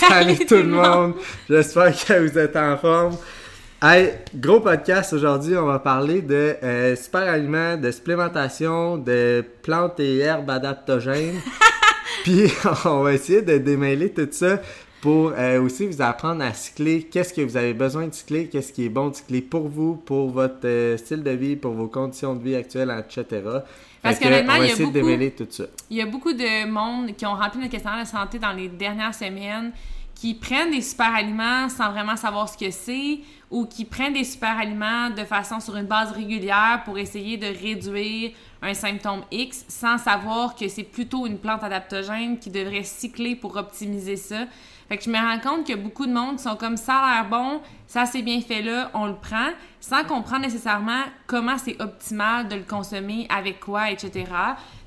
Salut tout le monde! J'espère que vous êtes en forme. Hey, gros podcast aujourd'hui, on va parler de euh, super aliments, de supplémentation, de plantes et herbes adaptogènes. Puis on va essayer de démêler tout ça pour euh, aussi vous apprendre à cycler. Qu'est-ce que vous avez besoin de cycler, qu'est-ce qui est bon de cycler pour vous, pour votre euh, style de vie, pour vos conditions de vie actuelles, etc. Parce que, qu'honnêtement, on va il y a essayer de beaucoup- démêler tout ça. Il y a beaucoup de monde qui ont rempli notre questionnaire de santé dans les dernières semaines, qui prennent des super aliments sans vraiment savoir ce que c'est, ou qui prennent des super aliments de façon sur une base régulière pour essayer de réduire un symptôme X sans savoir que c'est plutôt une plante adaptogène qui devrait cycler pour optimiser ça. Fait que je me rends compte que beaucoup de monde sont comme ça a l'air bon, ça c'est bien fait là, on le prend, sans comprendre nécessairement comment c'est optimal de le consommer, avec quoi, etc.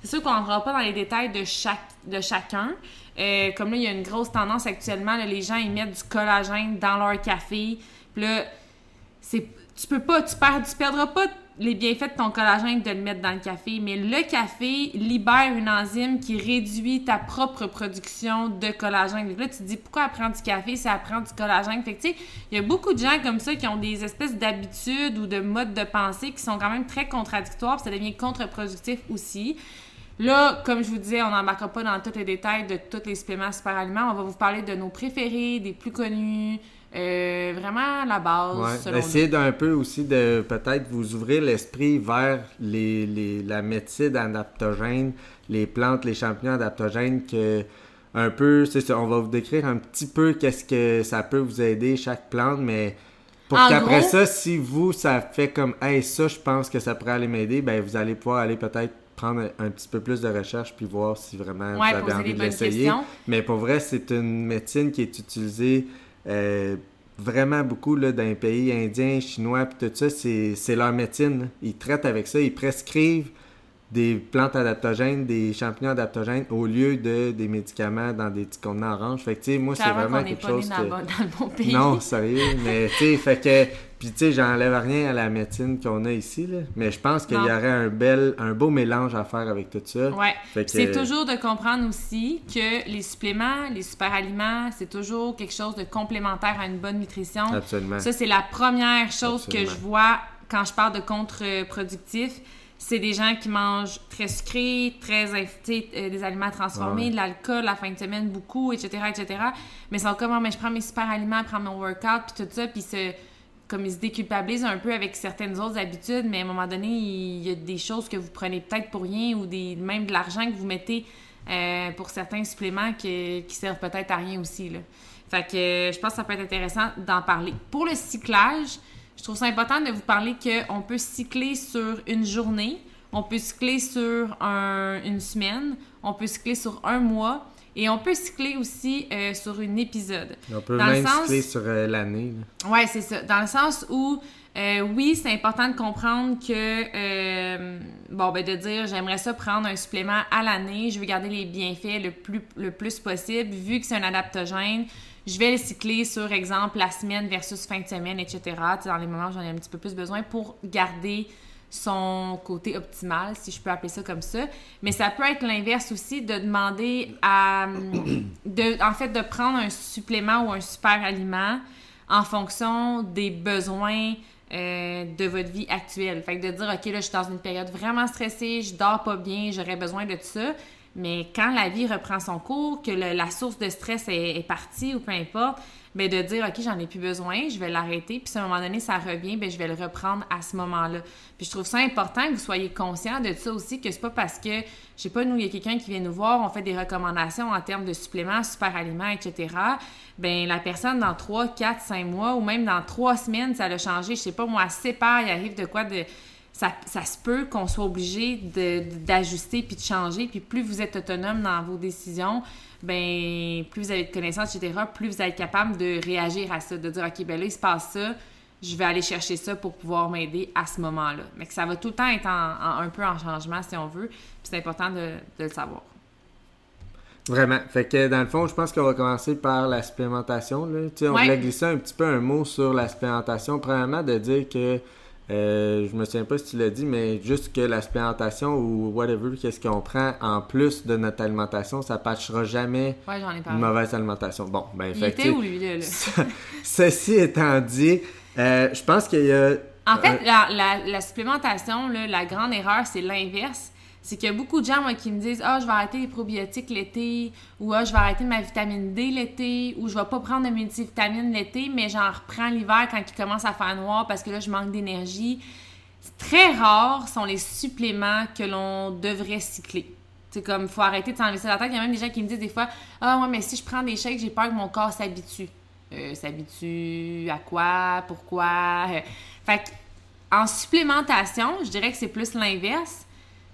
C'est sûr qu'on n'entrera pas dans les détails de, de chacun. Euh, comme là, il y a une grosse tendance actuellement, les gens ils mettent du collagène dans leur café. Puis là, c'est tu peux pas tu perds tu perdras pas les bienfaits de ton collagène de le mettre dans le café mais le café libère une enzyme qui réduit ta propre production de collagène. Donc là tu te dis pourquoi elle prend du café si elle prend du collagène? Fait que tu sais il y a beaucoup de gens comme ça qui ont des espèces d'habitudes ou de modes de pensée qui sont quand même très contradictoires puis ça devient contre-productif aussi. Là, comme je vous disais, on n'embarquera pas dans tous les détails de tous les suppléments super aliments. On va vous parler de nos préférés, des plus connus, euh, vraiment la base. Ouais, Essayez d'un peu aussi de peut-être vous ouvrir l'esprit vers les, les- la médecine adaptogène, les plantes, les champignons adaptogènes que un peu, c'est ça, on va vous décrire un petit peu qu'est-ce que ça peut vous aider chaque plante, mais pour qu'après gros- ça, si vous ça fait comme hey ça, je pense que ça pourrait aller m'aider, ben vous allez pouvoir aller peut-être prendre un petit peu plus de recherche puis voir si vraiment Ouais, vous avez envie de l'essayer. Mais pour vrai, c'est une médecine qui est utilisée euh, vraiment beaucoup là, dans les pays indiens, chinois, puis tout ça. C'est leur médecine. Ils traitent avec ça. Ils prescrivent des plantes adaptogènes, des champignons adaptogènes au lieu de des médicaments dans des petits contenants orange. Fait que, tu sais, moi, c'est vraiment n'est quelque pas chose né que... dans le bon pays. Non, sérieux, mais tu sais, fait que, puis tu sais, j'enlève rien à la médecine qu'on a ici, là, mais je pense qu'il y aurait un bel, un beau mélange à faire avec tout ça. Ouais. Que- C'est toujours de comprendre aussi que les suppléments, les super aliments, c'est toujours quelque chose de complémentaire à une bonne nutrition. Absolument. Ça, c'est la première chose Absolument. que je vois quand je parle de contre-productif. C'est des gens qui mangent très sucré, très euh, des aliments transformés, Ouais. de l'alcool la fin de semaine, beaucoup, etc., etc. Mais ils sont comme, Ah, mais je prends mes super aliments, prends mon workout, puis tout ça, puis se- comme ils se déculpabilisent un peu avec certaines autres habitudes, mais à un moment donné, il y a des choses que vous prenez peut-être pour rien ou des, même de l'argent que vous mettez euh, pour certains suppléments que- qui servent peut-être à rien aussi. Là. Fait que je pense que ça peut être intéressant d'en parler. Pour le cyclage, je trouve ça important de vous parler qu'on peut cycler sur une journée, on peut cycler sur un- une semaine, on peut cycler sur un mois et on peut cycler aussi euh, sur un épisode. On peut Dans le même sens- cycler sur euh, l'année. Ouais, c'est ça. Dans le sens où, euh, oui, c'est important de comprendre que, bon, ben, de dire, j'aimerais ça prendre un supplément à l'année, je veux garder les bienfaits le plus, le plus possible, vu que c'est un adaptogène, je vais le cycler sur, exemple, la semaine versus fin de semaine, etc. Dans les moments où j'en ai un petit peu plus besoin pour garder son côté optimal, si je peux appeler ça comme ça. Mais ça peut être l'inverse aussi de demander à, de, en fait, de prendre un supplément ou un super aliment en fonction des besoins euh, de votre vie actuelle. Fait que de dire, OK, là, je suis dans une période vraiment stressée, je dors pas bien, j'aurais besoin de ça. Mais quand la vie reprend son cours, que la source de stress est, partie ou peu importe, ben de dire OK, j'en ai plus besoin, je vais l'arrêter, puis à un moment donné ça revient, ben je vais le reprendre à ce moment-là. Puis je trouve ça important que vous soyez conscient de ça aussi que c'est pas parce que je sais pas nous il y a quelqu'un qui vient nous voir, on fait des recommandations en termes de suppléments, super aliments, etc. Ben la personne dans 3, 4, 5 mois ou même dans 3 semaines, ça l'a changé, je sais pas moi, elle sépare, il arrive de quoi de ça, ça se peut qu'on soit obligé d'ajuster puis de changer. Puis plus vous êtes autonome dans vos décisions, ben plus vous avez de connaissances, etc., plus vous être capable de réagir à ça, de dire, OK, ben là, il se passe ça, je vais aller chercher ça pour pouvoir m'aider à ce moment-là. Mais que ça va tout le temps être en- en- un peu en changement, si on veut. Puis c'est important de, de le savoir. Vraiment. Fait que dans le fond, je pense qu'on va commencer par la supplémentation. Là. On Ouais. voulait glisser un petit peu un mot sur la supplémentation. Premièrement, de dire que euh, je me souviens pas si tu l'as dit, mais juste que la supplémentation ou whatever, qu'est-ce qu'on prend en plus de notre alimentation, ça patchera jamais Ouais, j'en ai une mauvaise alimentation. Bon, ben, Il fait était où, lui, là? là? Ceci étant dit, euh, je pense qu'il y a. En fait, euh, la, la- la supplémentation, là, la grande erreur, c'est l'inverse. C'est qu'il y a beaucoup de gens moi, qui me disent Ah, je vais arrêter les probiotiques l'été, ou Ah, je vais arrêter ma vitamine D l'été, ou je vais pas prendre de multivitamine l'été, mais j'en reprends l'hiver quand il commence à faire noir parce que là, je manque d'énergie. Très rares sont les suppléments que l'on devrait cycler. C'est comme, faut arrêter de s'enlever la tête. Il y a même des gens qui me disent des fois Ah, ouais, mais si je prends des shakes, j'ai peur que mon corps s'habitue. Euh, s'habitue à quoi? Pourquoi Fait en supplémentation, je dirais que c'est plus l'inverse.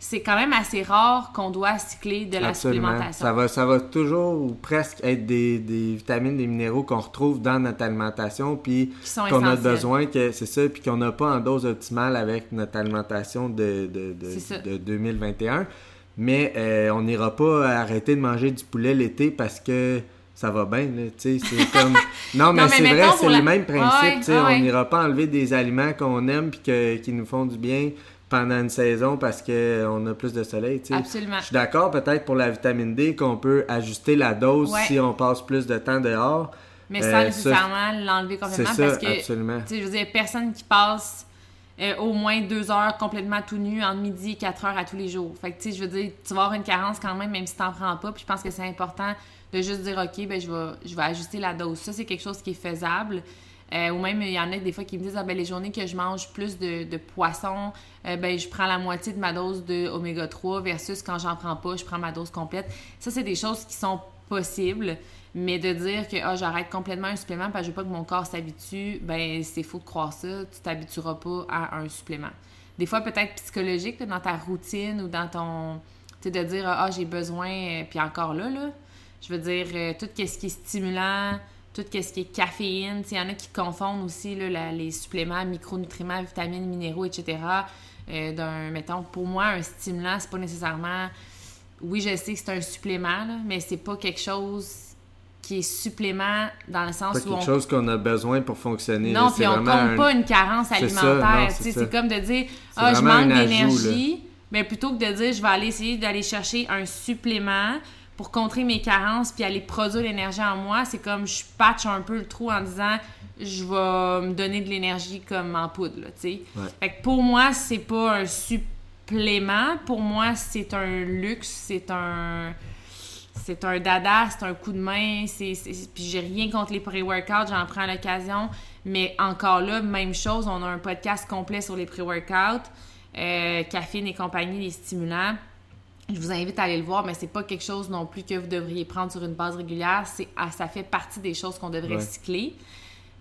C'est quand même assez rare qu'on doit cycler de la Absolument. supplémentation. Ça va, ça va toujours ou presque être des, des vitamines, des minéraux qu'on retrouve dans notre alimentation, puis qu'on a besoin, que c'est ça, puis qu'on n'a pas en dose optimale avec notre alimentation de, de, de, C'est ça. de 2021. Mais euh, on n'ira pas arrêter de manger du poulet l'été parce que ça va bien, là, tu sais, c'est comme... Non, mais, mais c'est vrai, c'est le même principe, Ouais, tu sais, ouais, on n'ira pas enlever des aliments qu'on aime puis que, qui nous font du bien pendant une saison parce qu'on a plus de soleil, tu sais. Absolument. Je suis d'accord peut-être pour la vitamine D qu'on peut ajuster la dose Ouais. si on passe plus de temps dehors. Mais Euh, sans ça, nécessairement l'enlever complètement c'est ça, parce que, absolument. tu sais, je veux dire, personne qui passe euh, au moins deux heures complètement tout nu entre midi et quatre heures à tous les jours. Fait que, tu sais, je veux dire, tu vas avoir une carence quand même, même si t'en prends pas. Puis je pense que c'est important de juste dire, OK, ben, je vais, je vais ajuster la dose. Ça, c'est quelque chose qui est faisable. Euh, ou même, il y en a des fois qui me disent, ah, ben, les journées que je mange plus de, de poisson, euh, ben, je prends la moitié de ma dose de oméga 3 versus quand j'en prends pas, je prends ma dose complète. Ça, c'est des choses qui sont possibles. Mais de dire que ah, j'arrête complètement un supplément parce que je veux pas que mon corps s'habitue, ben c'est faux de croire ça. Tu t'habitueras pas à un supplément. Des fois, peut-être psychologique, dans ta routine ou dans ton. Tu sais, de dire ah, j'ai besoin. euh, Puis encore là, là, je veux dire, tout ce qui est stimulant, tout ce qui est caféine. Il y en a qui confondent aussi là, la- les suppléments, micronutriments, vitamines, minéraux, etc. euh, d'un, mettons, pour moi, un stimulant, c'est pas nécessairement. Oui, je sais que c'est un supplément, là, mais c'est pas quelque chose qui est supplément dans le sens Pas où quelque on chose qu'on a besoin pour fonctionner. non, puis on compte un- pas une carence alimentaire. c'est comme de dire Ah, je manque d'énergie. Mais plutôt que de dire je vais aller essayer d'aller chercher un supplément pour contrer mes carences puis aller produire l'énergie en moi, c'est comme je patch un peu le trou en disant je vais me donner de l'énergie comme en poudre, tu sais. Ouais. Fait que pour moi, c'est pas un supplément. Pour moi, c'est un luxe, c'est un c'est un dada, c'est un coup de main, c'est, puis j'ai rien contre les pré-workouts, j'en prends l'occasion, mais encore là, même chose, on a un podcast complet sur les pré-workouts, euh, caféine et compagnie, les stimulants. Je vous invite à aller le voir, mais c'est pas quelque chose non plus que vous devriez prendre sur une base régulière, c'est, ah, ça fait partie des choses qu'on devrait Ouais. cycler.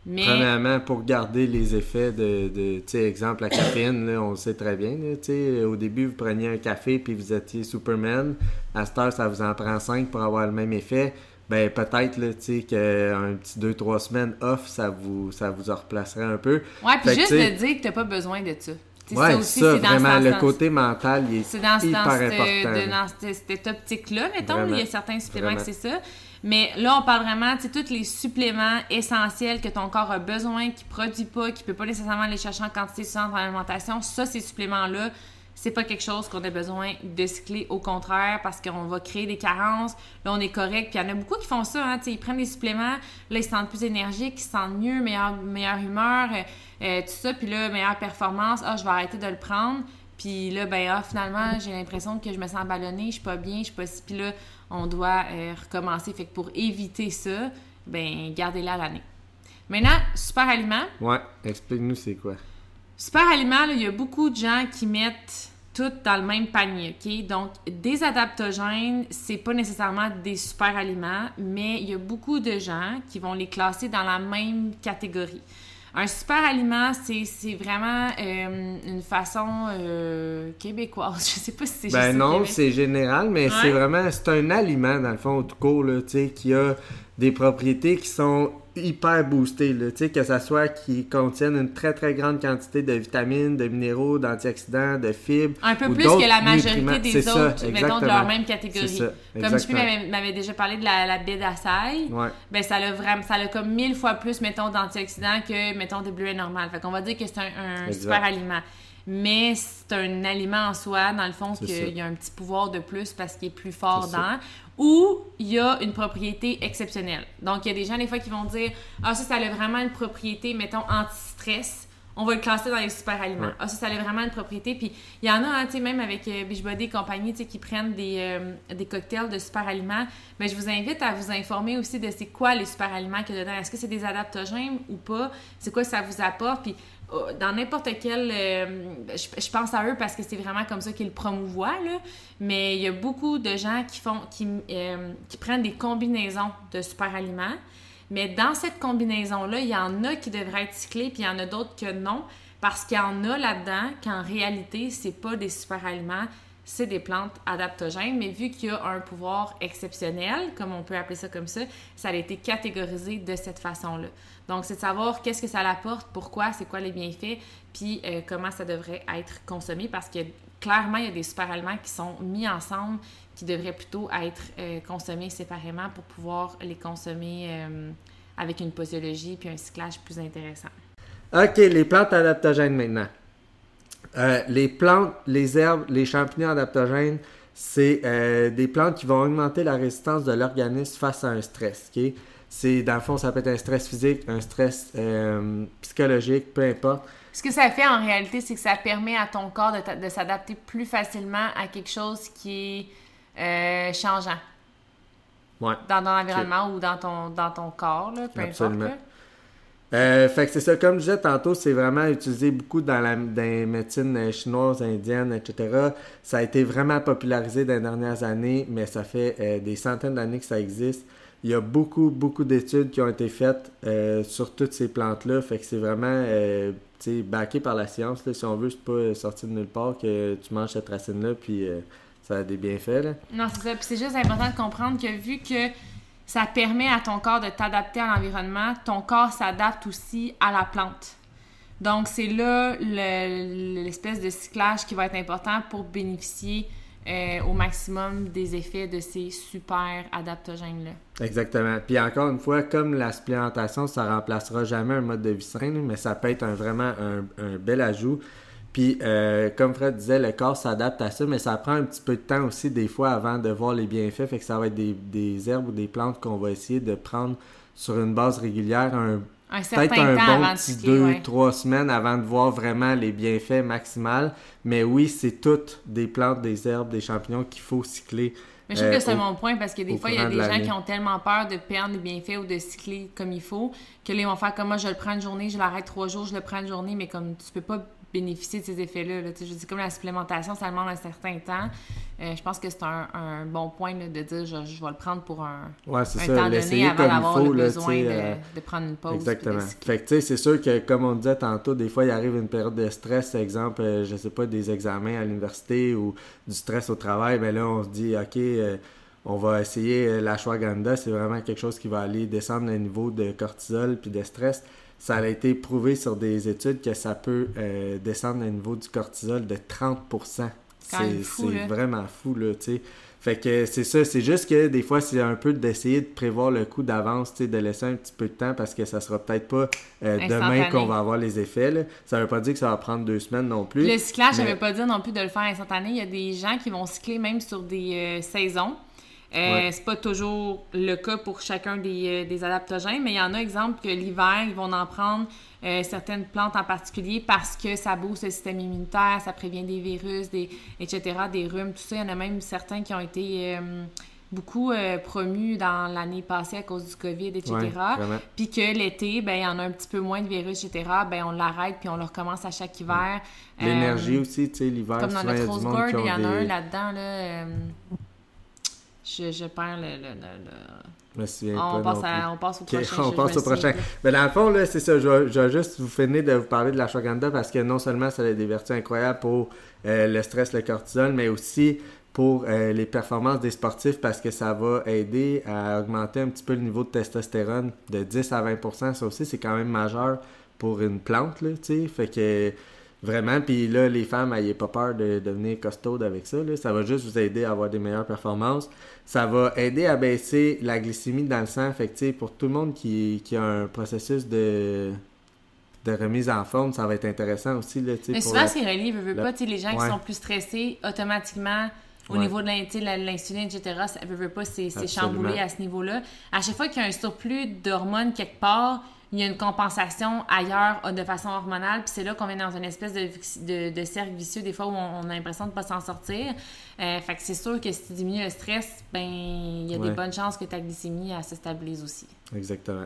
Mais Premièrement, pour garder les effets de, de tu sais, exemple, la caféine, là, on le sait très bien. là, tu sais, au début, vous preniez un café puis vous étiez Superman. À cette heure, ça vous en prend 5 pour avoir le même effet. Ben, peut-être, là, tu sais, qu'un petit 2-3 semaines off, ça vous, ça vous en replacerait un peu. ouais, puis que, juste de dire que t'as pas besoin de ça. Ouais, ça aussi, dans vraiment, le sens- côté mental, il est, C'est dans, hyper dans, cette, important. de- dans cette, cette optique-là, mettons, Vraiment. il y a certains suppléments Vraiment. que c'est ça. Mais là, on parle vraiment, tu sais, tous les suppléments essentiels que ton corps a besoin, qui ne produit pas, qui ne peut pas nécessairement aller chercher en quantité suffisante en alimentation. Ça, ces suppléments-là, c'est pas quelque chose qu'on a besoin de cycler. Au contraire, parce qu'on va créer des carences. Là, on est correct. Puis il y en a beaucoup qui font ça. Hein, ils prennent des suppléments. Là, ils se sentent plus énergiques, ils se sentent mieux, meilleure, meilleure humeur, euh, euh, tout ça. Puis là, meilleure performance. Ah, je vais arrêter de le prendre. Puis là, ben, ah, finalement, j'ai l'impression que je me sens ballonnée, je suis pas bien, je suis pas si. Puis là, on doit euh, recommencer. Fait que pour éviter ça, ben, gardez-la à l'année. Maintenant, super aliment. Ouais, explique-nous c'est quoi. Super aliment, il y a beaucoup de gens qui mettent tout dans le même panier, OK? Donc, des adaptogènes, c'est pas nécessairement des super aliments, mais il y a beaucoup de gens qui vont les classer dans la même catégorie. Un super aliment, c'est vraiment euh, une façon euh, québécoise. Je sais pas si c'est Ben non, c'est général, mais c'est vraiment, c'est un aliment dans le fond, tout court, là, tu sais, qui a des propriétés qui sont hyper boosté, là, que ce soit qui contiennent une très très grande quantité de vitamines, de minéraux, d'antioxydants, de fibres. Un peu plus que la majorité des autres, mettons, de leur même catégorie. comme tu m'avais déjà parlé de la, la baie ben ça a vraiment, ça a comme mille fois plus, mettons, d'antioxydants que, mettons, des bleuets normales. Fait qu'on va dire que c'est un, super aliment mais c'est un aliment en soi, dans le fond, qu'il y a un petit pouvoir de plus parce qu'il est plus fort dans ou il y a une propriété exceptionnelle. Donc, il y a des gens, des fois, qui vont dire Ah, ça, ça a vraiment une propriété, mettons, anti-stress. On va le classer dans les super aliments. Ah, ça, ça a vraiment une propriété. Puis, il y en a, hein, tu sais, même avec euh, Beachbody et compagnie, tu sais, qui prennent des, euh, des cocktails de super aliments. Mais je vous invite à vous informer aussi de c'est quoi les super aliments qu'il y a dedans. Est-ce que c'est des adaptogènes ou pas? C'est quoi ça vous apporte? Puis, dans n'importe quel. Euh, je, pense à eux parce que c'est vraiment comme ça qu'ils le promouvoient. Mais il y a beaucoup de gens qui font qui, euh, prennent des combinaisons de super aliments. Mais dans cette combinaison-là, il y en a qui devraient être cyclés, puis il y en a d'autres que non. Parce qu'il y en a là-dedans qu'en réalité, c'est pas des super aliments, c'est des plantes adaptogènes, mais vu qu'il y a un pouvoir exceptionnel, comme on peut appeler ça comme ça, ça a été catégorisé de cette façon-là. Donc, c'est de savoir qu'est-ce que ça apporte, pourquoi, c'est quoi les bienfaits, puis euh, comment ça devrait être consommé, parce que clairement, il y a des super aliments qui sont mis ensemble, qui devraient plutôt être euh, consommés séparément pour pouvoir les consommer euh, avec une posologie puis un cyclage plus intéressant. OK, les plantes adaptogènes maintenant. Euh, les plantes, les herbes, les champignons adaptogènes, c'est euh, des plantes qui vont augmenter la résistance de l'organisme face à un stress. C'est, dans le fond, ça peut être un stress physique, un stress euh, psychologique, peu importe. Ce que ça fait en réalité, c'est que ça permet à ton corps de, s'adapter plus facilement à quelque chose qui est changeant. Ouais. Dans ton environnement ou dans ton, dans ton corps, peu importe. Euh, fait que c'est ça, comme je disais tantôt, c'est vraiment utilisé beaucoup dans la dans médecine chinoise, indienne, etc. Ça a été vraiment popularisé dans les dernières années, mais ça fait euh, des centaines d'années que ça existe. Il y a beaucoup, beaucoup d'études qui ont été faites euh, sur toutes ces plantes-là. Fait que c'est vraiment backé par la science. Là, si on veut, c'est pas sorti de nulle part que tu manges cette racine-là, puis ça a des bienfaits. Là. Non, c'est ça. Puis c'est juste important de comprendre que vu que ça permet à ton corps de t'adapter à l'environnement. Ton corps s'adapte aussi à la plante. Donc, c'est là l'espèce de cyclage qui va être important pour bénéficier euh, au maximum des effets de ces super adaptogènes-là. Exactement. Puis encore une fois, comme la supplémentation, ça remplacera jamais un mode de vie sain, mais ça peut être vraiment un, un bel ajout. Puis, euh, comme Fred disait, le corps s'adapte à ça, mais ça prend un petit peu de temps aussi, des fois, avant de voir les bienfaits. Fait que ça va être des, herbes ou des plantes qu'on va essayer de prendre sur une base régulière, un, peut-être un bon petit deux, trois semaines avant de voir vraiment les bienfaits maximaux. Mais oui, c'est toutes des plantes, des herbes, des champignons qu'il faut cycler. Mais je trouve que c'est euh, mon point parce que des fois, il y a des gens qui ont tellement peur de perdre les bienfaits ou de cycler comme il faut que ils vont faire comme moi, je le prends une journée, je l'arrête trois jours, je le prends une journée, mais comme tu peux pas bénéficier de ces effets-là. Je dis comme la supplémentation, ça demande un certain temps. Euh, je pense que c'est un, bon point de dire je, je, vais le prendre pour un, ouais, un ça. temps donné avant d'avoir le besoin euh, de, prendre une pause. Exactement. Fait que c'est sûr que comme on disait tantôt, des fois il arrive une période de stress, exemple, euh, je sais pas, des examens à l'université ou du stress au travail, mais ben là on se dit ok on va essayer l'ashwagandha, c'est vraiment quelque chose qui va aller descendre le niveau de cortisol puis de stress ça a été prouvé sur des études que ça peut euh, descendre le niveau du cortisol de 30% C'est vraiment fou, là, tu sais. Fait que c'est ça, c'est juste que des fois, c'est un peu d'essayer de prévoir le coup d'avance, tu sais, de laisser un petit peu de temps parce que ça sera peut-être pas euh, demain qu'on va avoir les effets. Là. Ça veut pas dire que ça va prendre deux semaines non plus. Le cyclage, ça veut pas dire non plus de le faire instantané. Il y a des gens qui vont cycler même sur des euh, saisons. Euh, C'est pas toujours le cas pour chacun des, euh, des, adaptogènes, mais il y en a, exemple, que l'hiver, ils vont en prendre euh, certaines plantes en particulier parce que ça booste le système immunitaire, ça prévient des virus, des, etc., des rhumes, tout ça. Il y en a même certains qui ont été euh, beaucoup promus dans l'année passée à cause du COVID, etc. puis que l'été, ben, il y en a un petit peu moins de virus, etc. Ben, on l'arrête puis on le recommence à chaque hiver. L'énergie aussi, tu sais, l'hiver. Comme dans notre Rose Gold, il y en a un là-dedans, là Je, je perds le. le, le- Je me souviens On, pas passe non à- plus. on passe au prochain. on je- passe je au prochain. Mais dans le fond, là, c'est ça. Je vais, je vais juste vous finir de vous parler de l'ashwagandha parce que non seulement ça a des vertus incroyables pour euh, le stress, le cortisol, mais aussi pour euh, les performances des sportifs parce que ça va aider à augmenter un petit peu le niveau de testostérone de 10 à 20% Ça aussi, c'est quand même majeur pour une plante, là, tu sais. Fait que vraiment, puis là, les femmes, n'ayez pas peur de devenir costaude avec ça, là. Ça va juste vous aider à avoir des meilleures performances. Ça va aider à baisser la glycémie dans le sang. Fait que, pour tout le monde qui, qui a un processus de, de remise en forme, ça va être intéressant aussi, là, Mais souvent, c'est relié, veux, veux la- pas, tu sais, les gens Ouais. qui sont plus stressés, automatiquement, au Ouais. niveau de l'insuline, etc., ça veut, veut pas, c'est chamboulé à ce niveau-là. À chaque fois qu'il y a un surplus d'hormones quelque part, il y a une compensation ailleurs euh, de façon hormonale, puis c'est là qu'on vient dans une espèce de, de, de cercle vicieux, des fois où on, on a l'impression de pas s'en sortir. Euh, fait que c'est sûr que si tu diminues le stress, ben il y a Ouais. des bonnes chances que ta glycémie elle, se stabilise aussi. Exactement.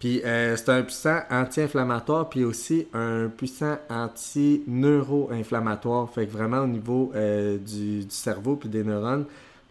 Puis euh, c'est un puissant anti-inflammatoire, puis aussi un puissant anti-neuro-inflammatoire. Fait que vraiment au niveau euh, du, du cerveau puis des neurones,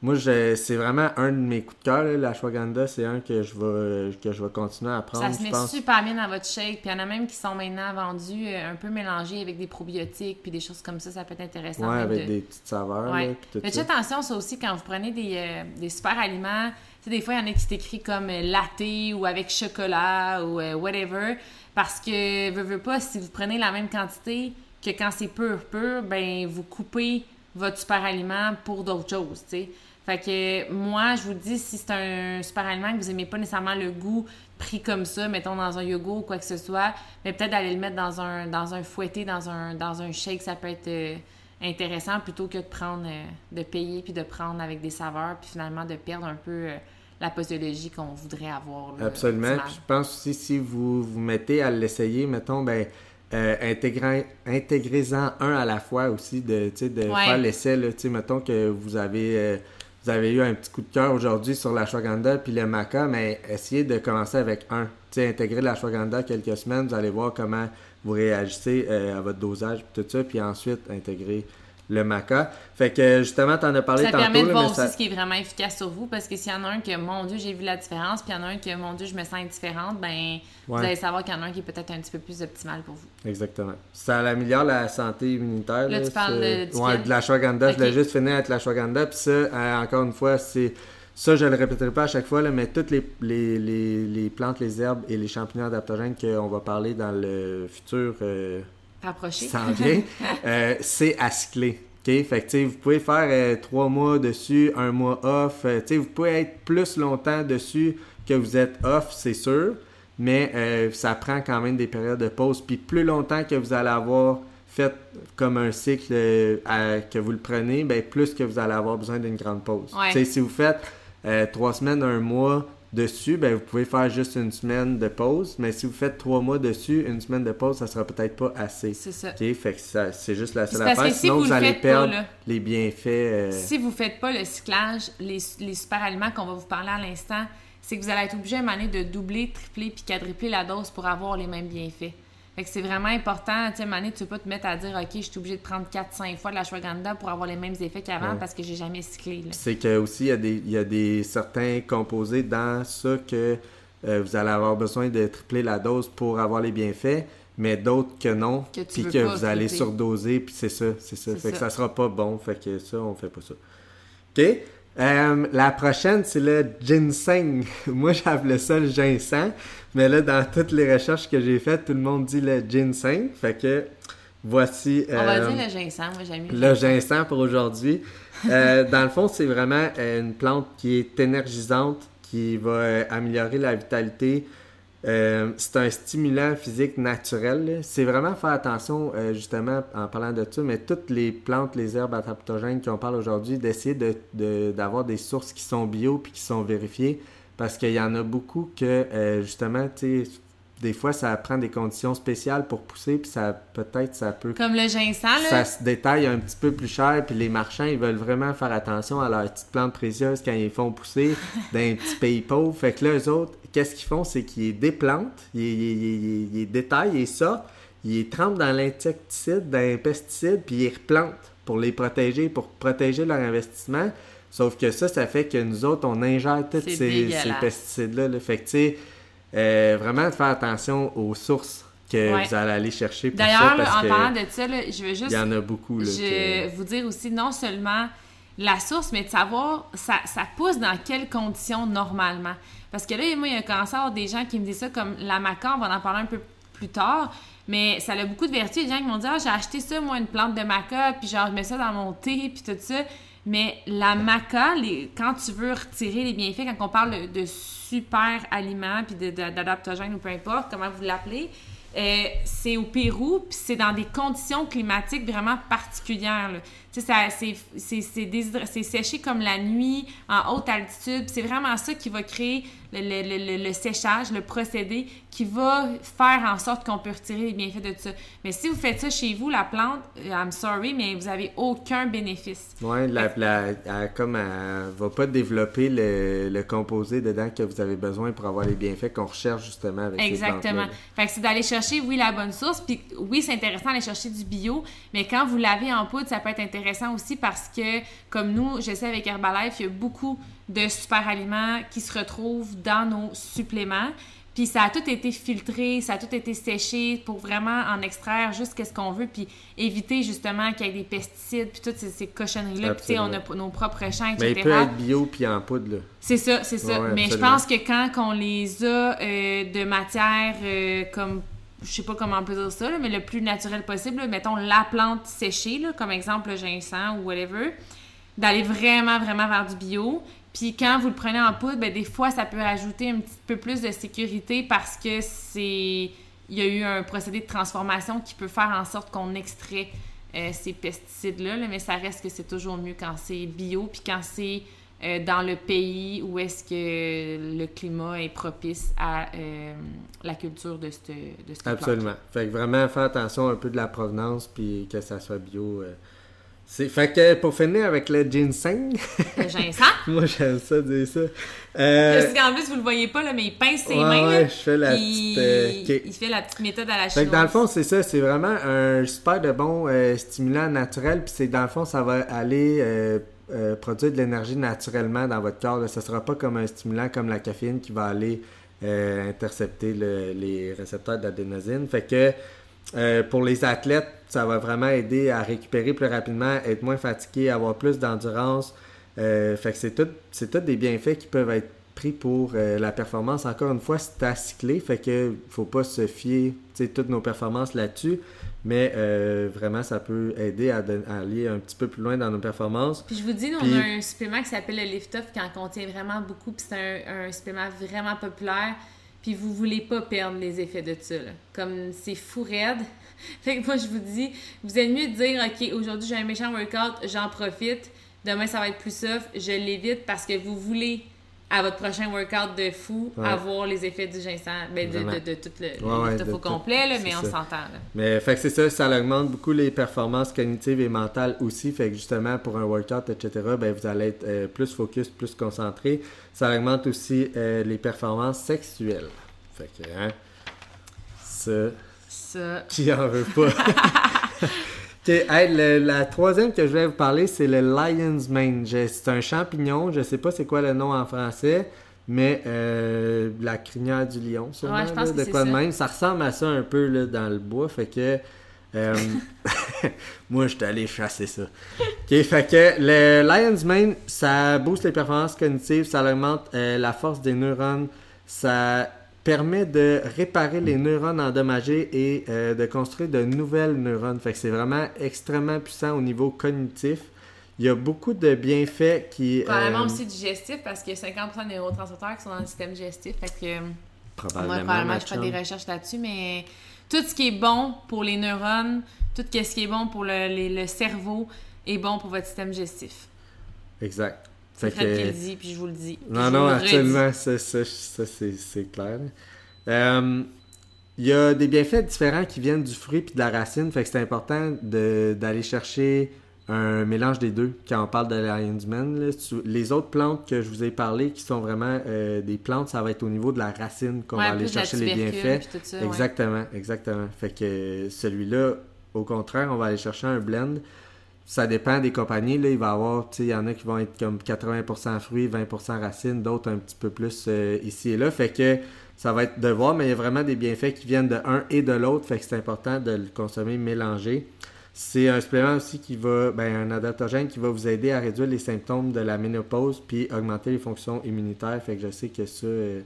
moi c'est vraiment un de mes coups de cœur. là, L'ashwagandha, c'est un que je vais que je vais continuer à prendre. Ça se met pense. super bien dans votre shake. Puis il y en a même qui sont maintenant vendus euh, un peu mélangés avec des probiotiques puis des choses comme ça. Ça peut être intéressant. Même avec de- des petites saveurs. Ouais. là, tout attention, ça aussi, quand vous prenez des, euh, des super aliments. Tu sais, des fois, il y en a qui t'écrit comme euh, latte ou avec chocolat ou euh, whatever. Parce que, veux, veux pas, si vous prenez la même quantité que quand c'est pur, pur, ben, vous coupez votre super aliment pour d'autres choses, tu sais. Fait que, moi, je vous dis, si c'est un super aliment que vous aimez pas nécessairement le goût pris comme ça, mettons dans un yogourt ou quoi que ce soit, mais peut-être d'aller le mettre dans un, dans un fouetté, dans un, dans un shake, ça peut être euh, intéressant plutôt que de prendre, euh, de payer puis de prendre avec des saveurs, puis finalement de perdre un peu euh, la posologie qu'on voudrait avoir. là, Absolument. Puis je pense aussi si vous vous mettez à l'essayer, mettons, ben euh, intégrez-en un à la fois aussi, de, de Ouais. faire l'essai. là. Tu sais, mettons que vous avez, euh, vous avez eu un petit coup de cœur aujourd'hui sur l'ashwagandha puis le maca, mais essayez de commencer avec un. Tu sais, intégrer l'ashwagandha quelques semaines, vous allez voir comment vous réagissez euh, à votre dosage tout ça, puis ensuite intégrer le maca. Fait que justement, tu en as parlé Ça tantôt. permet de voir aussi ça- ce qui est vraiment efficace sur vous, parce que s'il y en a un que, mon Dieu, j'ai vu la différence, puis il y en a un que, mon Dieu, je me sens indifférente, ben, vous allez savoir qu'il y en a un qui est peut-être un petit peu plus optimal pour vous. Exactement. Ça améliore la santé immunitaire. Là, tu parles de- ouais, de l'ashwagandha. Je Ok. voulais juste finir avec l'ashwagandha. Puis ça, euh, encore une fois, c'est... Ça, je le répéterai pas à chaque fois, là, mais toutes les, les, les, les plantes, les herbes et les champignons adaptogènes qu'on va parler dans le futur euh, Rapproché. s'en vient, euh, c'est à cycler. OK? Fait que, vous pouvez faire euh, trois mois dessus, un mois off. euh, vous pouvez être plus longtemps dessus que vous êtes off, c'est sûr. Mais euh, ça prend quand même des périodes de pause. Puis plus longtemps que vous allez avoir fait comme un cycle à- que vous le prenez, ben plus que vous allez avoir besoin d'une grande pause. Ouais. Si vous faites trois semaines, un mois dessus, ben vous pouvez faire juste une semaine de pause. Mais si vous faites trois mois dessus, une semaine de pause, ça sera peut-être pas assez. C'est ça. Fait que ça- c'est juste la seule affaire. si Sinon, vous vous, le allez faites pas, perdre là, les bienfaits. euh, Si vous faites pas le cyclage, les, les super aliments qu'on va vous parler à l'instant, c'est que vous allez être obligé à un moment donné de doubler, tripler puis quadrupler la dose pour avoir les mêmes bienfaits. Fait que c'est vraiment important. Tu sais, donné, tu peux pas te mettre à dire, OK, je suis obligé de prendre 4-5 fois de la shwaganda pour avoir les mêmes effets qu'avant Ouais. parce que j'ai jamais cyclé. C'est que aussi il y a des, il y a des certains composés dans ça que euh, vous allez avoir besoin de tripler la dose pour avoir les bienfaits, mais d'autres que non, Que puis que pas vous allez surdoser, puis c'est ça, c'est ça. Fait que ça. ça sera pas bon, fait que ça on fait pas ça. OK? Euh, la prochaine, c'est le ginseng. Moi, j'appelais ça le ginseng, mais là, dans toutes les recherches que j'ai faites, tout le monde dit le ginseng. Fait que voici. On va euh, dire le ginseng. Moi, j'aime mieux. le ginseng pour aujourd'hui. Euh, dans le fond, c'est vraiment euh, une plante qui est énergisante, qui va euh, améliorer la vitalité. Euh, c'est un stimulant physique naturel. C'est vraiment faire attention, euh, justement, en parlant de ça, mais toutes les plantes, les herbes adaptogènes qu'on parle aujourd'hui, d'essayer de- de- d'avoir des sources qui sont bio puis qui sont vérifiées. Parce qu'il y en a beaucoup que, euh, justement, tu des fois, ça prend des conditions spéciales pour pousser, puis ça peut-être ça peut Comme le ginseng, là. ça se détaille un petit peu plus cher, puis les marchands, ils veulent vraiment faire attention à leurs petites plantes précieuses quand ils font pousser dans un petit pays pauvre. Fait que là, eux autres, qu'est-ce qu'ils font? C'est qu'ils déplantent, ils, ils, ils- ils les détaillent, ils sortent, ils trempent dans l'insecticide, dans un pesticide, puis ils replantent pour les protéger, pour protéger leur investissement. Sauf que ça, ça fait que nous autres, on ingère tous ces, ces pesticides-là. là. Fait que, tu sais, euh, vraiment de faire attention aux sources que Ouais. vous allez aller chercher pour. D'ailleurs, en parlant de ça, là, je veux il juste y en a beaucoup. Là, je que- vous dire aussi non seulement la source, mais de savoir ça, ça pousse dans quelles conditions normalement. Parce que là, moi, il y a commencé à avoir des gens qui me disent ça comme la maca, on va en parler un peu plus tard, mais ça a beaucoup de vertus. Les gens qui m'ont dit Ah, j'ai acheté ça, moi, une plante de maca, puis genre, je mets ça dans mon thé, puis tout ça. Mais la maca, les, quand tu veux retirer les bienfaits, quand on parle de super aliments, puis d'adaptogènes ou peu importe, comment vous l'appelez, euh, c'est au Pérou, puis c'est dans des conditions climatiques vraiment particulières. c'est- séché comme la nuit, en haute altitude. C'est vraiment ça qui va créer le, le- le- le- séchage, le procédé, qui va faire en sorte qu'on peut retirer les bienfaits de tout ça. Mais si vous faites ça chez vous, la plante, euh, I'm sorry, mais vous avez aucun bénéfice. Ouais, la, la- elle, comme elle va pas développer le, le composé dedans que vous avez besoin pour avoir les bienfaits qu'on recherche justement avec ces Exactement. plantes-là. Fait que c'est d'aller chercher, oui, la bonne source, puis oui, c'est intéressant d'aller chercher du bio, mais quand vous l'avez en poudre, ça peut être intéressant aussi parce que, comme nous, je sais avec Herbalife, il y a beaucoup de super aliments qui se retrouvent dans nos suppléments. Puis ça a tout été filtré, ça a tout été séché pour vraiment en extraire juste ce qu'on veut, puis éviter justement qu'il y ait des pesticides, puis toutes ces, ces cochonneries-là. Puis tu sais, on a nos propres champs, Mais etc. il peut être bio puis en poudre, là. C'est ça, c'est ça. Ouais, Mais je pense que quand on les a euh, de matière euh, comme je sais pas comment on peut dire ça, là, mais le plus naturel possible, là, mettons la plante séchée, là, comme exemple le ginseng ou whatever, d'aller vraiment, vraiment vers du bio. Puis quand vous le prenez en poudre, ben, des fois, ça peut ajouter un petit peu plus de sécurité parce que c'est. Il y a eu un procédé de transformation qui peut faire en sorte qu'on extrait euh, ces pesticides-là, là, mais ça reste que c'est toujours mieux quand c'est bio, puis quand c'est euh, dans le pays où est-ce que le climat est propice à euh, la culture de cette, de cette plante. Absolument. Fait que vraiment faire attention un peu de la provenance puis que ça soit bio. C'est... Fait que pour finir avec le ginseng, Le ginseng? moi j'aime ça dire ça. Euh, Parce qu'en plus, vous le voyez pas, là, mais il pince ses ouais, mains. ouais, là, je fais la petite, euh, il, fait la petite méthode à la Fait chinoise. que dans le fond, c'est ça, c'est vraiment un super de bon euh, stimulant naturel, puis c'est dans le fond, ça va aller euh, produire de l'énergie naturellement dans votre corps. Là. Ce sera pas comme un stimulant comme la caféine qui va aller intercepter le- les récepteurs d'adénosine. Fait que pour les athlètes, ça va vraiment aider à récupérer plus rapidement, être moins fatigué, avoir plus d'endurance. Euh, fait que c'est tout, c'est tout des bienfaits qui peuvent être pris pour euh, la performance. Encore une fois, c'est à cycler, fait que faut pas se fier, toutes nos performances là-dessus, mais euh, vraiment, ça peut aider à, aller un petit peu plus loin dans nos performances. Puis je vous dis, nous, Puis- on a un supplément qui s'appelle le Lift Off qui en contient vraiment beaucoup. Puis c'est un, un supplément vraiment populaire. Puis vous voulez pas perdre les effets de ça. Comme c'est fou raide. Fait que moi, je vous dis, vous êtes mieux de dire, OK, aujourd'hui, j'ai un méchant workout, j'en profite. Demain, ça va être plus soft, je l'évite parce que vous voulez, à votre prochain workout de fou, Ouais. avoir les effets du ginseng, ben, de, de, de tout le, Ouais, de complet, là, mais on s'entend. là. Mais fait que c'est ça, ça augmente beaucoup les performances cognitives et mentales aussi. Fait que justement, pour un workout, etc., ben, vous allez être euh, plus focus, plus concentré. Ça augmente aussi euh, les performances sexuelles. Fait que, hein, ça, Ça. qui en veut pas? Ok, hey, le- la troisième que je vais vous parler, c'est le Lion's Mane. C'est un champignon, je sais pas c'est quoi le nom en français, mais euh, la crinière du lion, sûrement, Ouais, je pense là, que de c'est quoi de même. Ça ressemble à ça un peu là, dans le bois, fait que... euh, moi, je suis allé chasser ça. Ok, fait que le Lion's Mane, ça booste les performances cognitives, ça augmente euh, la force des neurones, ça permet de réparer les neurones endommagés et euh, de construire de nouvelles neurones. Fait que c'est vraiment extrêmement puissant au niveau cognitif. Il y a beaucoup de bienfaits qui... Probablement euh, aussi digestif parce qu'il y a 50% des neurotransmetteurs qui sont dans le système digestif. Fait que. Probablement, Moi, probablement, je ferai chum. des recherches là-dessus, mais tout ce qui est bon pour les neurones, tout ce qui est bon pour le, les- le cerveau est bon pour votre système digestif. Exact. C'est Fred que- qui le dit, puis je vous le dis. Non, non, absolument, ça, ça, ça, c'est, c'est clair. Euh, Il y a des bienfaits différents qui viennent du fruit puis de la racine, fait que c'est important de- d'aller chercher un mélange des deux quand on parle de là. Sou- Les autres plantes que je vous ai parlé qui sont vraiment euh, des plantes, ça va être au niveau de la racine qu'on Ouais, va aller chercher les bienfaits. tout ça, ouais. Exactement, exactement. Fait que celui-là, au contraire, on va aller chercher un blend. Ça dépend des compagnies. Là, il va y avoir, il y en a qui vont être comme 80% fruits, 20% racines, d'autres un petit peu plus euh, ici et là. Fait que ça va être de voir, mais il y a vraiment des bienfaits qui viennent de un et de l'autre. Fait que c'est important de le consommer mélangé. C'est un supplément aussi qui va, ben, un adaptogène qui va vous aider à réduire les symptômes de la ménopause puis augmenter les fonctions immunitaires. Fait que je sais que ça, euh,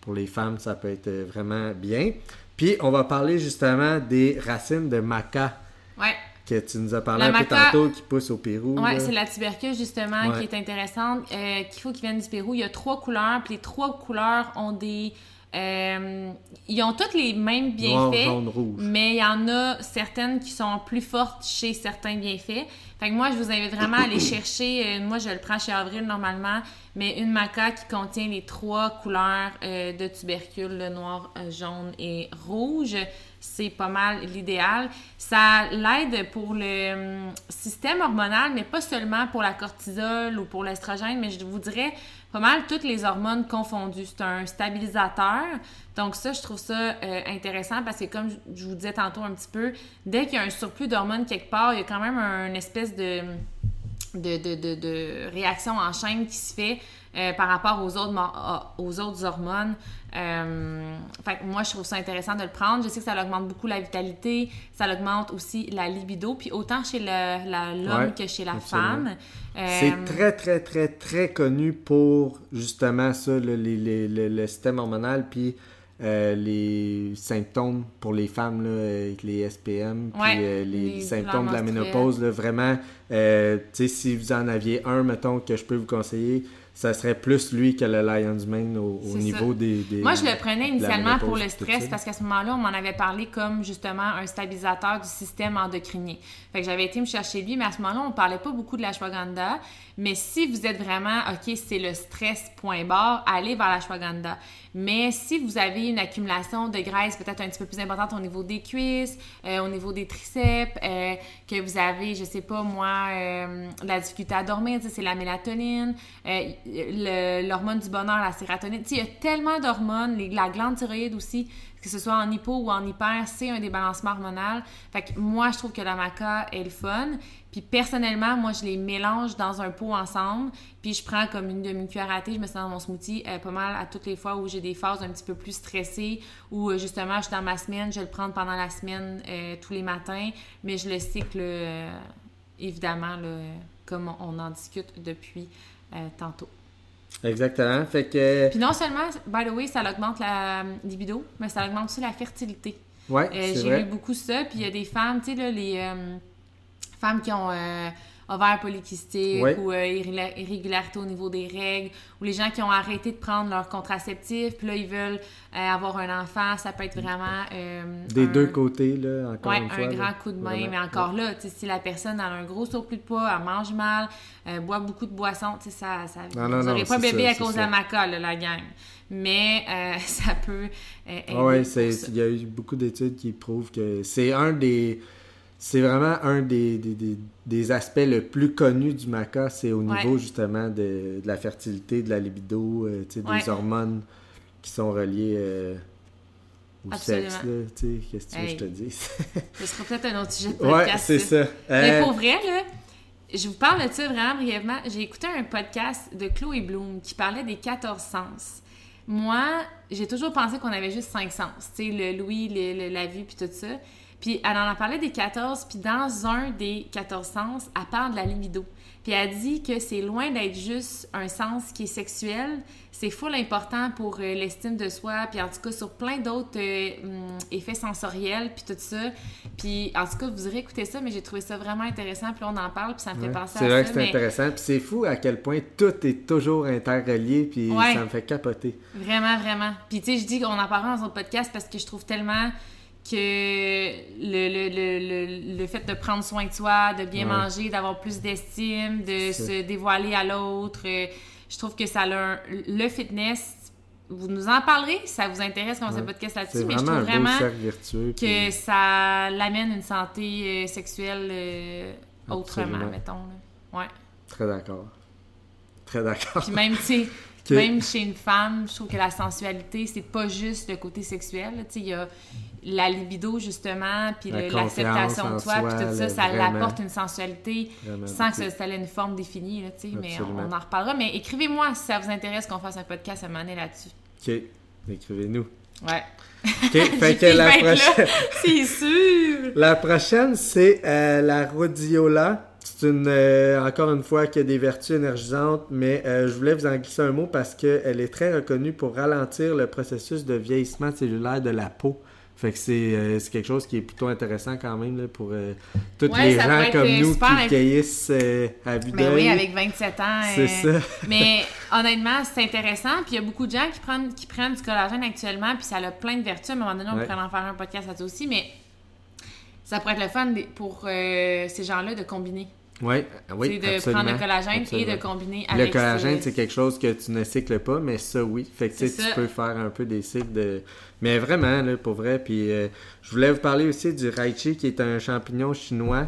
pour les femmes, ça peut être euh, vraiment bien. Puis on va parler justement des racines de maca. Ouais. Que tu nous as parlé un peu tantôt, qui pousse au Pérou. Oui, c'est la tubercule justement qui est intéressante, euh, qu'il faut qu'il vienne du Pérou. Il y a trois couleurs, puis les trois couleurs ont des euh, ils ont toutes les mêmes bienfaits, mais il y en a certaines qui sont plus fortes chez certains bienfaits. Fait que moi, je vous invite vraiment à aller chercher, euh, moi je le prends chez Avril normalement, mais une maca qui contient les trois couleurs euh, de tubercule, le noir, jaune et rouge. C'est pas mal l'idéal. Ça l'aide pour le hum, système hormonal, mais pas seulement pour la cortisol ou pour l'estrogène, mais je vous dirais pas mal toutes les hormones confondues. C'est un stabilisateur. Donc ça, je trouve ça euh, intéressant parce que comme je vous disais tantôt un petit peu, dès qu'il y a un surplus d'hormones quelque part, il y a quand même une espèce de, de, réaction en chaîne qui se fait euh, par rapport aux autres, aux autres hormones. Euh, fait moi, je trouve ça intéressant de le prendre. Je sais que ça augmente beaucoup la vitalité, ça augmente aussi la libido, puis autant chez l'homme que chez la femme. C'est euh, très, très, très, très connu pour justement ça, le, le, système hormonal, puis euh, les symptômes pour les femmes, là, avec les SPM, puis les, les, symptômes de la ménopause. Là, vraiment, si vous en aviez un, mettons, que je peux vous conseiller, ça serait plus lui que le Lion's Mane au, niveau des, Moi, je le prenais initialement pour le stress parce qu'à ce moment-là, on m'en avait parlé comme justement un stabilisateur du système endocrinien. Fait que j'avais été me chercher lui, mais à ce moment-là, on parlait pas beaucoup de la l'ashwagandha. Mais si vous êtes vraiment, OK, c'est le stress point barre, allez vers la l'ashwagandha. Mais si vous avez une accumulation de graisse peut-être un petit peu plus importante au niveau des cuisses, euh, au niveau des triceps, euh, que vous avez, je sais pas moi, euh, la difficulté à dormir, c'est la mélatonine, l'hormone du bonheur, la sérotonine. Il y a tellement d'hormones, la glande thyroïde aussi, que ce soit en hypo ou en hyper, c'est un débalancement hormonal. Fait que moi, je trouve que la maca est le fun. Puis personnellement, moi, je les mélange dans un pot ensemble. Puis je prends comme une demi-cuillère à thé, je me sens dans mon smoothie euh, pas mal à toutes les fois où j'ai des phases un petit peu plus stressées ou euh, justement, je suis dans ma semaine, je le prendre pendant la semaine euh, tous les matins. Mais je le cycle, évidemment, comme on en discute depuis tantôt. Exactement. Fait que... Puis non seulement, by the way, ça augmente la libido, mais ça augmente aussi la fertilité. Ouais, J'ai lu beaucoup ça. Puis il y a des femmes, tu sais, là, les femmes qui ont euh, ovaire polycystique ou euh, irrégularité au niveau des règles, ou les gens qui ont arrêté de prendre leur contraceptif, puis là, ils veulent euh, avoir un enfant, ça peut être vraiment... des deux côtés, là, encore une fois. un grand coup de main, mais encore là, si la personne a un gros surplus de poids, elle mange mal, boit beaucoup de boissons, tu sais, ça... ça non, non, vous n'aurez pas bébé à cause de la maca, la gang. Mais ça peut ah oui, il y a eu beaucoup d'études qui prouvent que c'est un des c'est vraiment un des, des, des, aspects le plus connus du maca, c'est au niveau justement de, de, la fertilité, de la libido, euh, des hormones qui sont reliées euh, au sexe. Qu'est-ce que tu veux que je te dise? Ce sera peut-être un autre sujet de podcast. Ouais, c'est ça. Mais euh, pour vrai, là, je vous parle de ça vraiment brièvement. J'ai écouté un podcast de Chloé Bloom qui parlait des 14 sens. Moi, j'ai toujours pensé qu'on avait juste 5 sens. Tu sais, le louis, la vue, puis tout ça. Puis elle en a parlé des 14, puis dans un des 14 sens, elle parle de la libido. Puis elle dit que c'est loin d'être juste un sens qui est sexuel, c'est full important pour euh, l'estime de soi, puis en tout cas sur plein d'autres euh, hum, effets sensoriels, puis tout ça. Puis en tout cas, vous aurez écouté ça, mais j'ai trouvé ça vraiment intéressant, puis on en parle, puis ça me fait penser à ça. C'est vrai que c'est intéressant, puis c'est fou à quel point tout est toujours interrelié, puis ça me fait capoter. Vraiment, vraiment. Puis tu sais, je dis qu'on en parlera dans un podcast parce que je trouve tellement que le, le, le, le, fait de prendre soin de soi, de bien manger, d'avoir plus d'estime, de se dévoiler à l'autre, euh, je trouve que ça a le fitness. Vous nous en parlerez si ça vous intéresse quand on ouais. podcast là-dessus, mais je trouve vraiment que ça l'amène une santé euh, sexuelle euh, autrement, mettons. Ouais. Très d'accord. Très d'accord. Puis même, tu sais, Même chez une femme, je trouve que la sensualité, c'est pas juste le côté sexuel. Tu sais, il y a la libido, justement, puis La l'acceptation de toi, soi, puis tout ça, ça vraiment. apporte une sensualité Vraiment sans que ça, ait une forme définie, là, tu sais, mais on, en reparlera. Mais écrivez-moi si ça vous intéresse qu'on fasse un podcast à un moment donné là-dessus. OK. Écrivez-nous. Ouais. OK. fait que la prochaine... C'est sûr! La prochaine, c'est euh, la rhodiola. C'est une, euh, encore une fois, qui a des vertus énergisantes, mais euh, je voulais vous en glisser un mot parce qu'elle est très reconnue pour ralentir le processus de vieillissement cellulaire de la peau. Fait que c'est euh, c'est quelque chose qui est plutôt intéressant quand même là, pour euh, tous Ouais, les ça gens comme nous qui vieillissent euh, à vue Mais d'œil. oui, avec 27 ans. C'est euh, ça. Mais honnêtement, c'est intéressant. Puis il y a beaucoup de gens qui prennent, qui prennent du collagène actuellement, puis ça a plein de vertus. À un moment donné, on Ouais. pourrait en faire un podcast là-dessus aussi, mais ça pourrait être le fun pour ces gens-là de combiner. Ouais, oui, c'est de absolument, prendre le collagène absolument. et de combiner Le avec collagène, ce- c'est quelque chose que tu ne cycles pas, mais ça, oui. Fait que tu sais, peux faire un peu des cycles de. Mais vraiment, là, pour vrai. Puis euh, je voulais vous parler aussi du raichi, qui est un champignon chinois.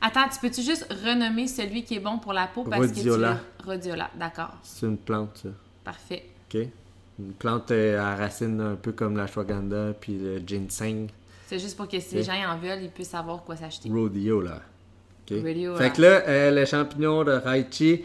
Attends, tu peux-tu juste renommer celui qui est bon pour la peau parce Rhodiola. que tu Rhodiola, d'accord. C'est une plante, ça. Parfait. OK? Une plante euh, à racines un peu comme la ashwagandha, puis le ginseng. C'est juste pour que si les gens en veulent, ils puissent savoir quoi s'acheter. Rhodiola. OK? Rhodiola. Fait que là, euh, le champignon de raichi,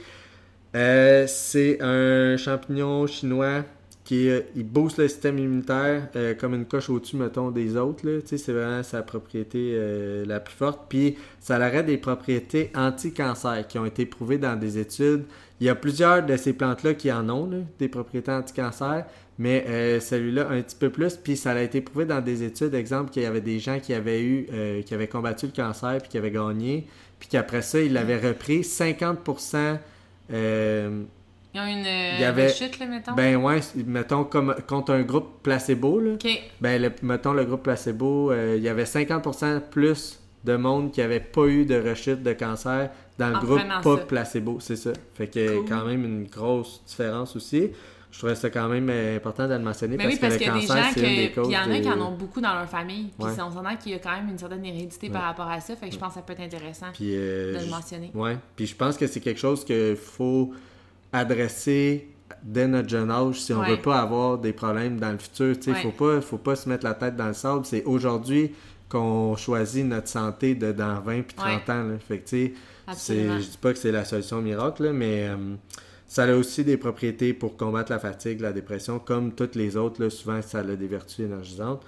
euh, c'est un champignon chinois qui euh, il booste le système immunitaire comme une coche au-dessus, mettons, des autres. là. Tu sais, C'est vraiment sa propriété la plus forte. Puis ça aurait des propriétés anti-cancer qui ont été prouvées dans des études. Il y a plusieurs de ces plantes-là qui en ont, là, des propriétés anti-cancer, mais celui-là un petit peu plus. Puis ça a été prouvé dans des études, exemple, qu'il y avait des gens qui avaient eu, qui avaient combattu le cancer puis qui avaient gagné, puis qu'après ça, ils l'avaient repris 50%. euh, Ils ont une euh, Il y avait- rechute, là, mettons? ben ouais, mettons comme contre un groupe placebo, là. OK. Ben, le- mettons le groupe placebo, euh, il y avait 50% plus de monde qui avait pas eu de rechute de cancer dans le En groupe pas ça. placebo, c'est ça. Fait que Cool. quand même une grosse différence aussi. Je trouvais ça quand même euh, important de le mentionner Mais parce, oui, parce que qu'il le y a des cancer, gens c'est une des que. causes Puis il y en a qui en ont beaucoup dans leur famille. Puis Ouais. on s'entend qu'il y a quand même une certaine hérédité par rapport à ça. Fait que je pense que ça peut être intéressant Puis, euh, de le mentionner. Ouais. Puis je pense que c'est quelque chose qu'il faut adresser dès notre jeune âge si on Ouais. veut pas avoir des problèmes dans le futur. Il Ouais. faut pas faut pas se mettre la tête dans le sable. C'est aujourd'hui qu'on choisit notre santé de dans 20 puis 30 ans. Là. Fait que, je dis pas que c'est la solution miracle, là, mais euh, ça a aussi des propriétés pour combattre la fatigue, la dépression, comme toutes les autres. Là, souvent, ça a des vertus énergisantes.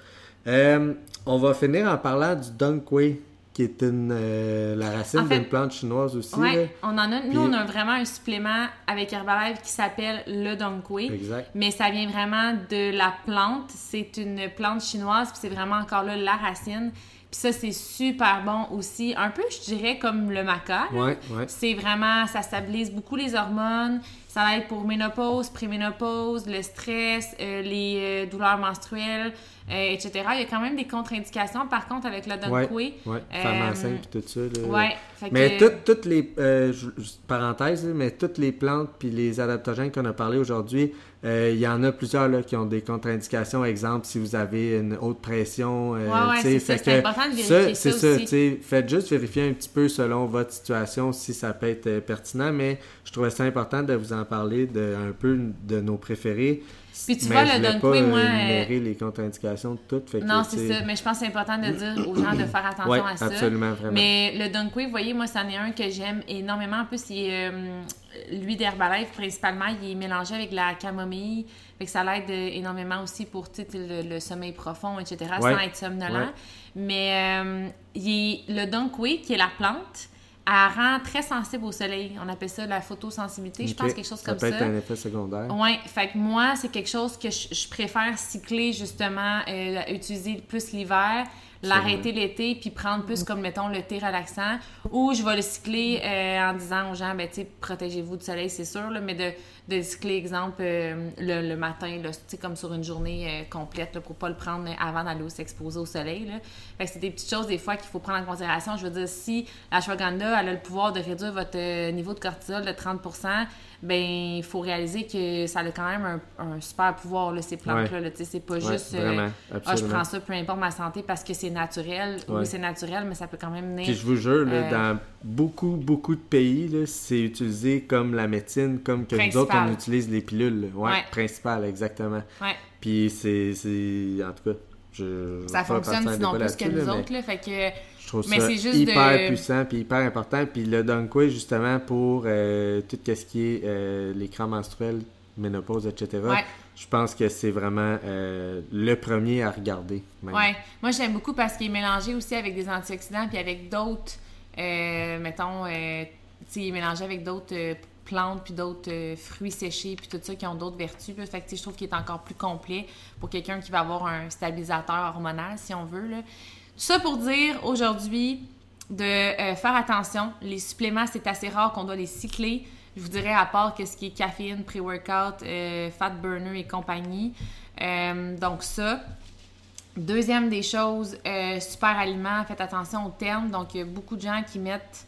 Euh, on va finir en parlant du Dunkway, qui est une, euh, la racine En fait- d'une plante chinoise aussi. Ouais, on en a. Nous, on a vraiment un supplément avec Herbalife qui s'appelle le Donkwe. Exact. Mais ça vient vraiment de la plante. C'est une plante chinoise, puis c'est vraiment encore là la racine. Puis ça, c'est super bon aussi. Un peu, je dirais, comme le maca. là. Ouais, ouais. C'est vraiment, ça stabilise beaucoup les hormones. Ça aide pour ménopause, préménopause, le stress, euh, les euh, douleurs menstruelles, euh, etc. Il y a quand même des contre-indications, par contre, avec le Ouais, Donkwe. ouais. Femme enceinte puis tout ça. là. Ouais. Mais que- toutes, toutes les euh, je- je- parenthèse, là, mais toutes les plantes puis les adaptogènes qu'on a parlé aujourd'hui, euh, il y en a plusieurs là, qui ont des contre-indications. Exemple, si vous avez une haute pression, euh, Ouais, ouais, c'est important de vérifier c'est ça ça. aussi. tu sais, Faites juste vérifier un petit peu selon votre situation si ça peut être euh, pertinent. Mais je trouvais ça important de vous en parler de un peu de nos préférés. Puis tu Mais vois, je le pas, euh, moi, euh, énumérer les contre-indications de toutes. fait Non, c'est ça. Mais je pense que c'est important de dire aux gens de faire attention Ouais, à ça. absolument, vraiment. Mais le Dunkway, vous voyez, moi, c'en est un que j'aime énormément. En plus, il est, euh, lui d'Herbalife, principalement, il est mélangé avec la camomille. Fait que ça l'aide euh, énormément aussi pour le, le sommeil profond, etc., Ouais. sans être somnolent. Ouais. Mais euh, il est- le Dunkway, qui est la plante, elle rend très sensible au soleil. On appelle ça la photosensibilité, je pense, quelque chose ça comme peut ça. être un effet secondaire. Ouais, fait que moi, c'est quelque chose que je, je préfère cycler justement, euh, utiliser plus l'hiver, l'arrêter l'été, puis prendre plus comme, mettons, le thé relaxant, ou je vais le cycler euh, en disant aux gens, ben, tu sais, protégez-vous du soleil, c'est sûr, là, mais de, de cycler, exemple, euh, le, le matin, là, comme sur une journée euh, complète, là, pour pas le prendre avant d'aller s'exposer au soleil, là. Fait que c'est des petites choses, des fois, qu'il faut prendre en considération. Je veux dire, si la plante-là, elle a le pouvoir de réduire votre euh, niveau de cortisol de 30% ben il faut réaliser que ça a quand même un, un super pouvoir, là, ces plantes-là. sais, C'est pas Ouais, juste euh, Ah, je prends ça, peu importe ma santé, parce que c'est naturel. Ouais. Oui, c'est naturel, mais ça peut quand même Puis venir. je vous jure, là, Euh, dans beaucoup, beaucoup de pays, c'est utilisé comme la médecine, comme que nous autres, On utilise les pilules. Ouais, Ouais. principal, exactement. Ouais, Puis c'est, c'est... En tout cas, je... ça fonctionne sinon plus que nous autres. Là, fait que Je trouve Mais ça c'est juste hyper de- puissant puis hyper important. Puis le Dunkway, justement, pour euh, tout ce qui est euh, les crampes menstruelles, ménopause, etc., Ouais. je pense que c'est vraiment euh, le premier à regarder. même. Ouais, moi j'aime beaucoup parce qu'il est mélangé aussi avec des antioxydants puis avec d'autres, euh, mettons, euh, tu sais, il est mélangé avec d'autres plantes puis d'autres euh, fruits séchés puis tout ça qui ont d'autres vertus. Fait que je trouve qu'il est encore plus complet pour quelqu'un qui va avoir un stabilisateur hormonal, si on veut. Tout ça pour dire aujourd'hui de euh, faire attention. Les suppléments, c'est assez rare qu'on doit les cycler. Je vous dirais, à part que ce qui est caféine, pré-workout, euh, fat burner et compagnie. Donc ça. Deuxième des choses, super aliment, faites attention aux termes. Donc, il y a beaucoup de gens qui mettent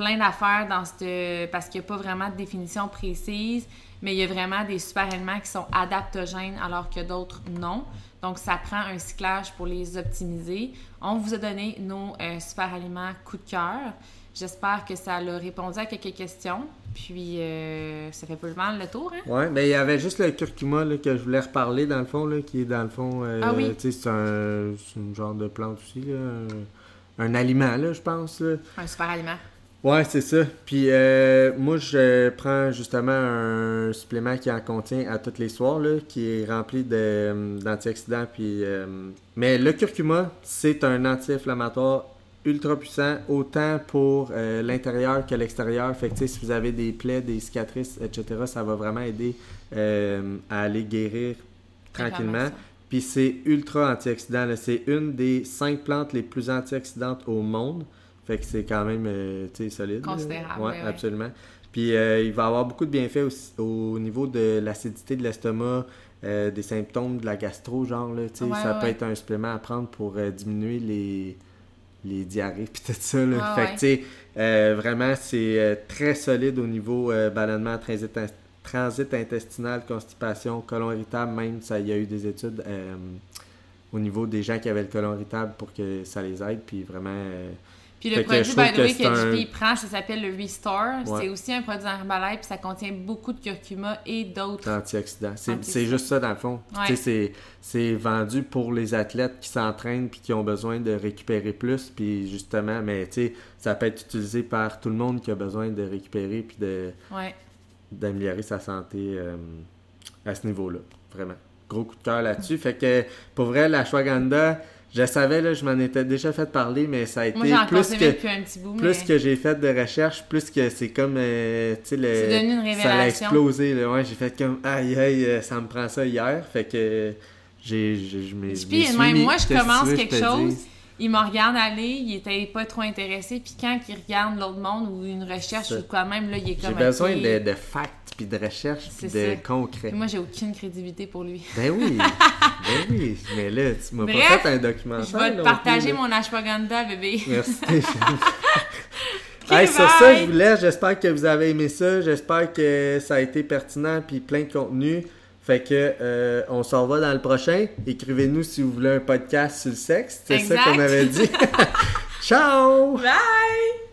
plein d'affaires dans cette... parce qu'il n'y a pas vraiment de définition précise, mais il y a vraiment des super aliments qui sont adaptogènes alors que d'autres non. Donc, ça prend un cyclage pour les optimiser. On vous a donné nos euh, super aliments coup de cœur. J'espère que ça a répondu à quelques questions. Puis, euh, ça fait pas mal le tour, hein? Ouais, mais il y avait juste le curcuma là, que je voulais reparler dans le fond, là, qui est dans le fond. euh, Ah oui. C'est un, c'est un genre de plante aussi, là, un, un aliment, là, je pense. là. Un super aliment. Ouais, c'est ça. Puis euh, moi, je prends justement un supplément qui en contient à tous les soirs, là, qui est rempli euh, d'antioxydants. Puis, euh, mais le curcuma, c'est un anti-inflammatoire ultra puissant, autant pour euh, l'intérieur que l'extérieur. Fait que, si vous avez des plaies, des cicatrices, etc., ça va vraiment aider à aller guérir tranquillement. Puis c'est ultra antioxydant. C'est une des cinq plantes les plus antioxydantes au monde. Fait que c'est quand même euh, solide. Considérable, Ouais, ouais, ouais. absolument. Puis euh, il va avoir beaucoup de bienfaits aussi au niveau de l'acidité de l'estomac, euh, des symptômes de la gastro, genre. Là, Ouais, ça ouais, peut être un supplément à prendre pour diminuer les, les diarrhées puis tout ça. Là. Ouais, fait que tu sais, vraiment, c'est très solide au niveau ballonnement, transit, transit intestinal, constipation, colon irritable, même ça, il y a eu des études au niveau des gens qui avaient le colon irritable pour que ça les aide, puis vraiment... Puis le produit, by the que way, que un- JP prend, ça s'appelle le Restore. Ouais. C'est aussi un produit en Herbalife, puis ça contient beaucoup de curcuma et d'autres. antioxydants. C'est juste ça dans le fond. Ouais. C'est vendu pour les athlètes qui s'entraînent puis qui ont besoin de récupérer plus. Puis justement, mais tu sais, ça peut être utilisé par tout le monde qui a besoin de récupérer puis de- Ouais. d'améliorer sa santé euh, à ce niveau-là. Vraiment. Gros coup de cœur là-dessus. Fait que pour vrai, la Ashwagandha, je savais, là, je m'en étais déjà fait parler, mais ça a été Moi, plus que. un petit bout, Plus mais que j'ai fait de recherche, plus que c'est comme, euh, tu sais, le... c'est devenu une Ça a explosé, là. Ouais, j'ai fait comme, aïe, aïe, euh, ça me prend ça hier. Fait que j'ai, j'ai, je je Puis même mis. moi, je commence quelque chose? Il me regarde aller, il était pas trop intéressé, puis quand il regarde l'autre monde ou une recherche ou quoi même, là, il est J'ai comme besoin ok. de, de facts, puis de recherche, puis de ça. concret. Moi, j'ai aucune crédibilité pour lui. Ben oui, ben oui. Mais là, tu m'as pas fait un documentaire. Je vais te partager plus, mon ashwagandha, bébé. Merci, Hey, sur ça, je vous laisse. J'espère que vous avez aimé ça. J'espère que ça a été pertinent puis plein de contenu. Fait que euh, on s'en va dans le prochain. Écrivez-nous si vous voulez un podcast sur le sexe. C'est ça qu'on avait dit. Ciao! Bye!